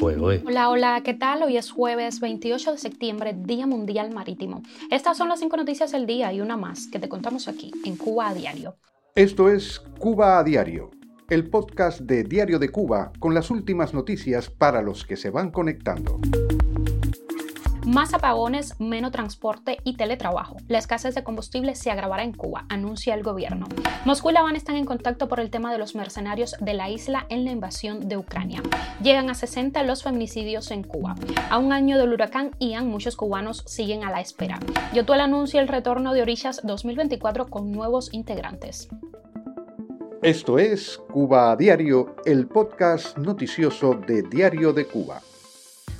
Hola, hola, ¿qué tal? Hoy es jueves 28 de septiembre, Día Mundial Marítimo. Estas son las cinco noticias del día y una más que te contamos aquí en Cuba a Diario. Esto es Cuba a Diario, el podcast de Diario de Cuba con las últimas noticias para los que se van conectando. Más apagones, menos transporte y teletrabajo. La escasez de combustible se agravará en Cuba, anuncia el gobierno. Moscú y La Habana están en contacto por el tema de los mercenarios de la isla en la invasión de Ucrania. Llegan a 60 los feminicidios en Cuba. A un año del huracán Ian, muchos cubanos siguen a la espera. Yotuel anuncia el retorno de Orillas 2024 con nuevos integrantes. Esto es Cuba Diario, el podcast noticioso de Diario de Cuba.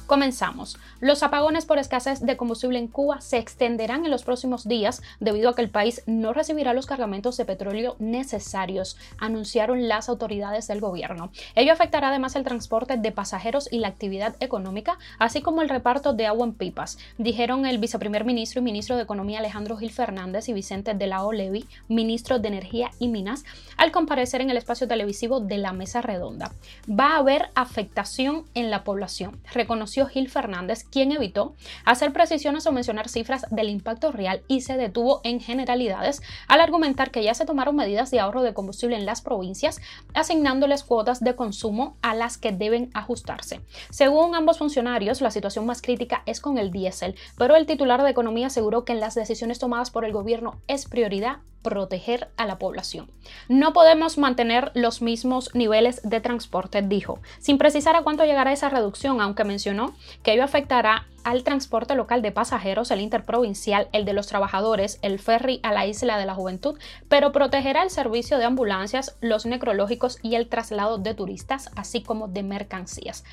Comenzamos. Los apagones por escasez de combustible en Cuba se extenderán en los próximos días debido a que el país no recibirá los cargamentos de petróleo necesarios, anunciaron las autoridades del gobierno. Ello afectará además el transporte de pasajeros y la actividad económica, así como el reparto de agua en pipas, dijeron el viceprimer ministro y ministro de Economía Alejandro Gil Fernández y Vicente de la Olevi, ministro de Energía y Minas, al comparecer en el espacio televisivo de la Mesa Redonda. Va a haber afectación en la población, reconoció Gil Fernández, quien evitó hacer precisiones o mencionar cifras del impacto real y se detuvo en generalidades al argumentar que ya se tomaron medidas de ahorro de combustible en las provincias, asignándoles cuotas de consumo a las que deben ajustarse. Según ambos funcionarios, la situación más crítica es con el diésel, pero el titular de Economía aseguró que en las decisiones tomadas por el gobierno es prioridad proteger a la población. No podemos mantener los mismos niveles de transporte, dijo, sin precisar a cuánto llegará esa reducción, aunque mencionó que ello afectará al transporte local de pasajeros, el interprovincial, el de los trabajadores, el ferry a la isla de la juventud, pero protegerá el servicio de ambulancias, los necrológicos y el traslado de turistas, así como de mercancías.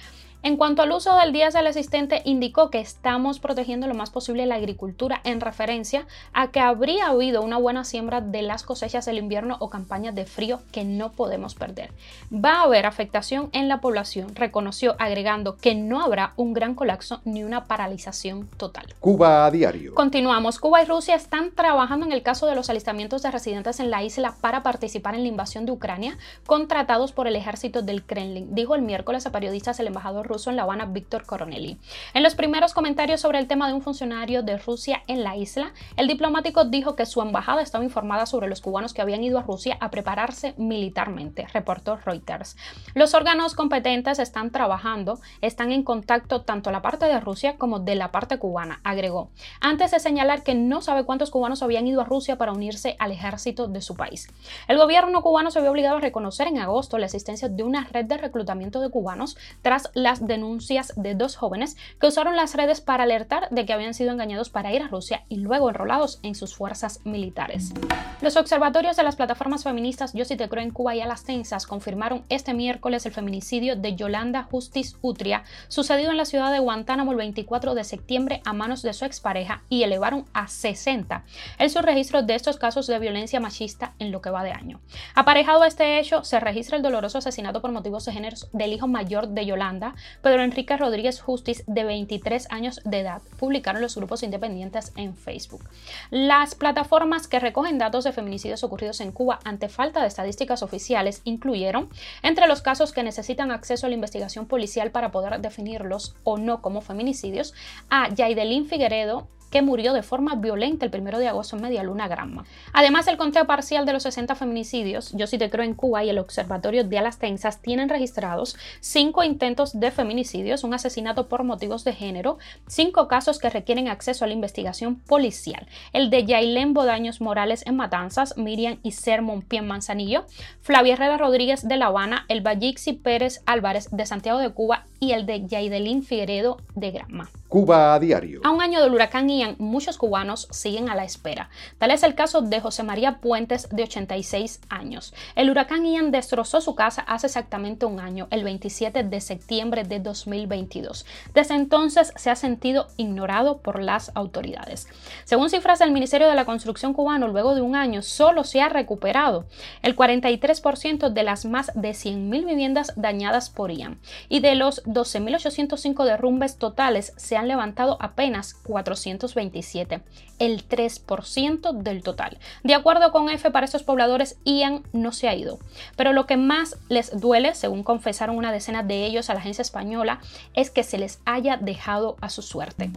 En cuanto al uso del diésel existente, indicó que estamos protegiendo lo más posible la agricultura en referencia a que habría habido una buena siembra de las cosechas del invierno o campañas de frío que no podemos perder. Va a haber afectación en la población, reconoció agregando que no habrá un gran colapso ni una paralización total. Cuba a diario. Continuamos. Cuba y Rusia están trabajando en el caso de los alistamientos de residentes en la isla para participar en la invasión de Ucrania, contratados por el ejército del Kremlin, dijo el miércoles a periodistas el embajador en La Habana, Víctor Coronelli. En los primeros comentarios sobre el tema de un funcionario de Rusia en la isla, el diplomático dijo que su embajada estaba informada sobre los cubanos que habían ido a Rusia a prepararse militarmente, reportó Reuters. Los órganos competentes están trabajando, están en contacto tanto la parte de Rusia como de la parte cubana, agregó, antes de señalar que no sabe cuántos cubanos habían ido a Rusia para unirse al ejército de su país. El gobierno cubano se vio obligado a reconocer en agosto la existencia de una red de reclutamiento de cubanos tras las denuncias de dos jóvenes que usaron las redes para alertar de que habían sido engañados para ir a Rusia y luego enrolados en sus fuerzas militares. Los observatorios de las plataformas feministas Yo sí te creo en Cuba y a las tensas confirmaron este miércoles el feminicidio de Yolanda Justice Utria, sucedido en la ciudad de Guantánamo el 24 de septiembre a manos de su expareja y elevaron a 60 el subregistro de estos casos de violencia machista en lo que va de año. Aparejado a este hecho, se registra el doloroso asesinato por motivos de género del hijo mayor de Yolanda, Pedro Enrique Rodríguez Justiz, de 23 años de edad, publicaron los grupos independientes en Facebook. Las plataformas que recogen datos de feminicidios ocurridos en Cuba ante falta de estadísticas oficiales incluyeron, entre los casos que necesitan acceso a la investigación policial para poder definirlos o no como feminicidios, a Yaidelín Figueredo, que murió de forma violenta el 1 de agosto en Media Luna Granma. Además, el conteo parcial de los 60 feminicidios, Yo sí te creo en Cuba y el Observatorio de Alas Tensas tienen registrados cinco intentos de feminicidios, un asesinato por motivos de género, cinco casos que requieren acceso a la investigación policial. El de Yailén Bodaños Morales en Matanzas, Miriam y Sermon Pien Manzanillo, Flavia Herrera Rodríguez de La Habana, el Ballixi Pérez Álvarez de Santiago de Cuba y el de Yaidelín Figueredo de Granma. Cuba a diario. A un año del huracán Ian, muchos cubanos siguen a la espera. Tal es el caso de José María Puentes, de 86 años. El huracán Ian destrozó su casa hace exactamente un año, el 27 de septiembre de 2022. Desde entonces se ha sentido ignorado por las autoridades. Según cifras del Ministerio de la Construcción cubano, luego de un año solo se ha recuperado el 43% de las más de 100.000 viviendas dañadas por Ian. Y de los 12.805 derrumbes totales, se han levantado apenas 427, el 3% del total. De acuerdo con F, para estos pobladores, Ian no se ha ido. Pero lo que más les duele, según confesaron una decena de ellos a la agencia española, es que se les haya dejado a su suerte.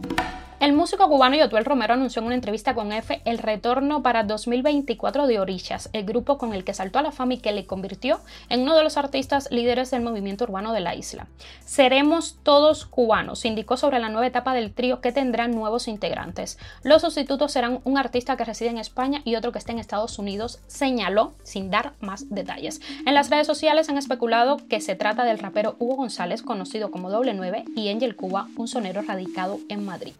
El músico cubano Yotuel Romero anunció en una entrevista con F el retorno para 2024 de Orishas, el grupo con el que saltó a la fama y que le convirtió en uno de los artistas líderes del movimiento urbano de la isla. Seremos todos cubanos, indicó sobre la nueva etapa del trío que tendrán nuevos integrantes. Los sustitutos serán un artista que reside en España y otro que está en Estados Unidos, señaló sin dar más detalles. En las redes sociales han especulado que se trata del rapero Hugo González, conocido como Doble 9, y Angel Cuba, un sonero radicado en Madrid.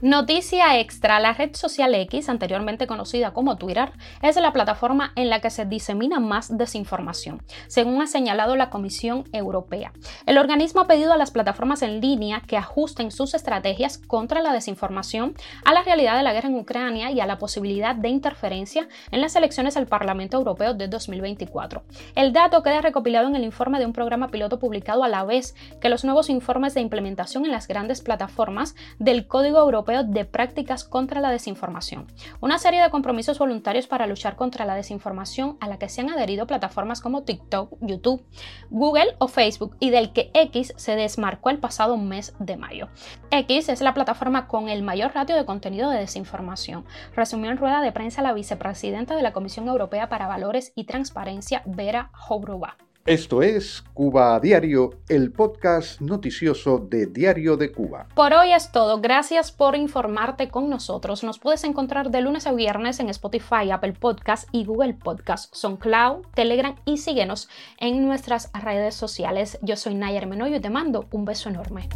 Noticia extra, la red social X, anteriormente conocida como Twitter, es la plataforma en la que se disemina más desinformación, según ha señalado la Comisión Europea. El organismo ha pedido a las plataformas en línea que ajusten sus estrategias contra la desinformación a la realidad de la guerra en Ucrania y a la posibilidad de interferencia en las elecciones al Parlamento Europeo de 2024. El dato queda recopilado en el informe de un programa piloto publicado a la vez que los nuevos informes de implementación en las grandes plataformas del Código De Prácticas contra la Desinformación, una serie de compromisos voluntarios para luchar contra la desinformación a la que se han adherido plataformas como TikTok, YouTube, Google o Facebook y del que X se desmarcó el pasado mes de mayo. X es la plataforma con el mayor ratio de contenido de desinformación, resumió en rueda de prensa la vicepresidenta de la Comisión Europea para Valores y Transparencia, Vera Jourova. Esto es Cuba a Diario, el podcast noticioso de Diario de Cuba. Por hoy es todo. Gracias por informarte con nosotros. Nos puedes encontrar de lunes a viernes en Spotify, Apple Podcast y Google Podcast, SoundCloud, Telegram y síguenos en nuestras redes sociales. Yo soy Nayar Menoyo y te mando un beso enorme.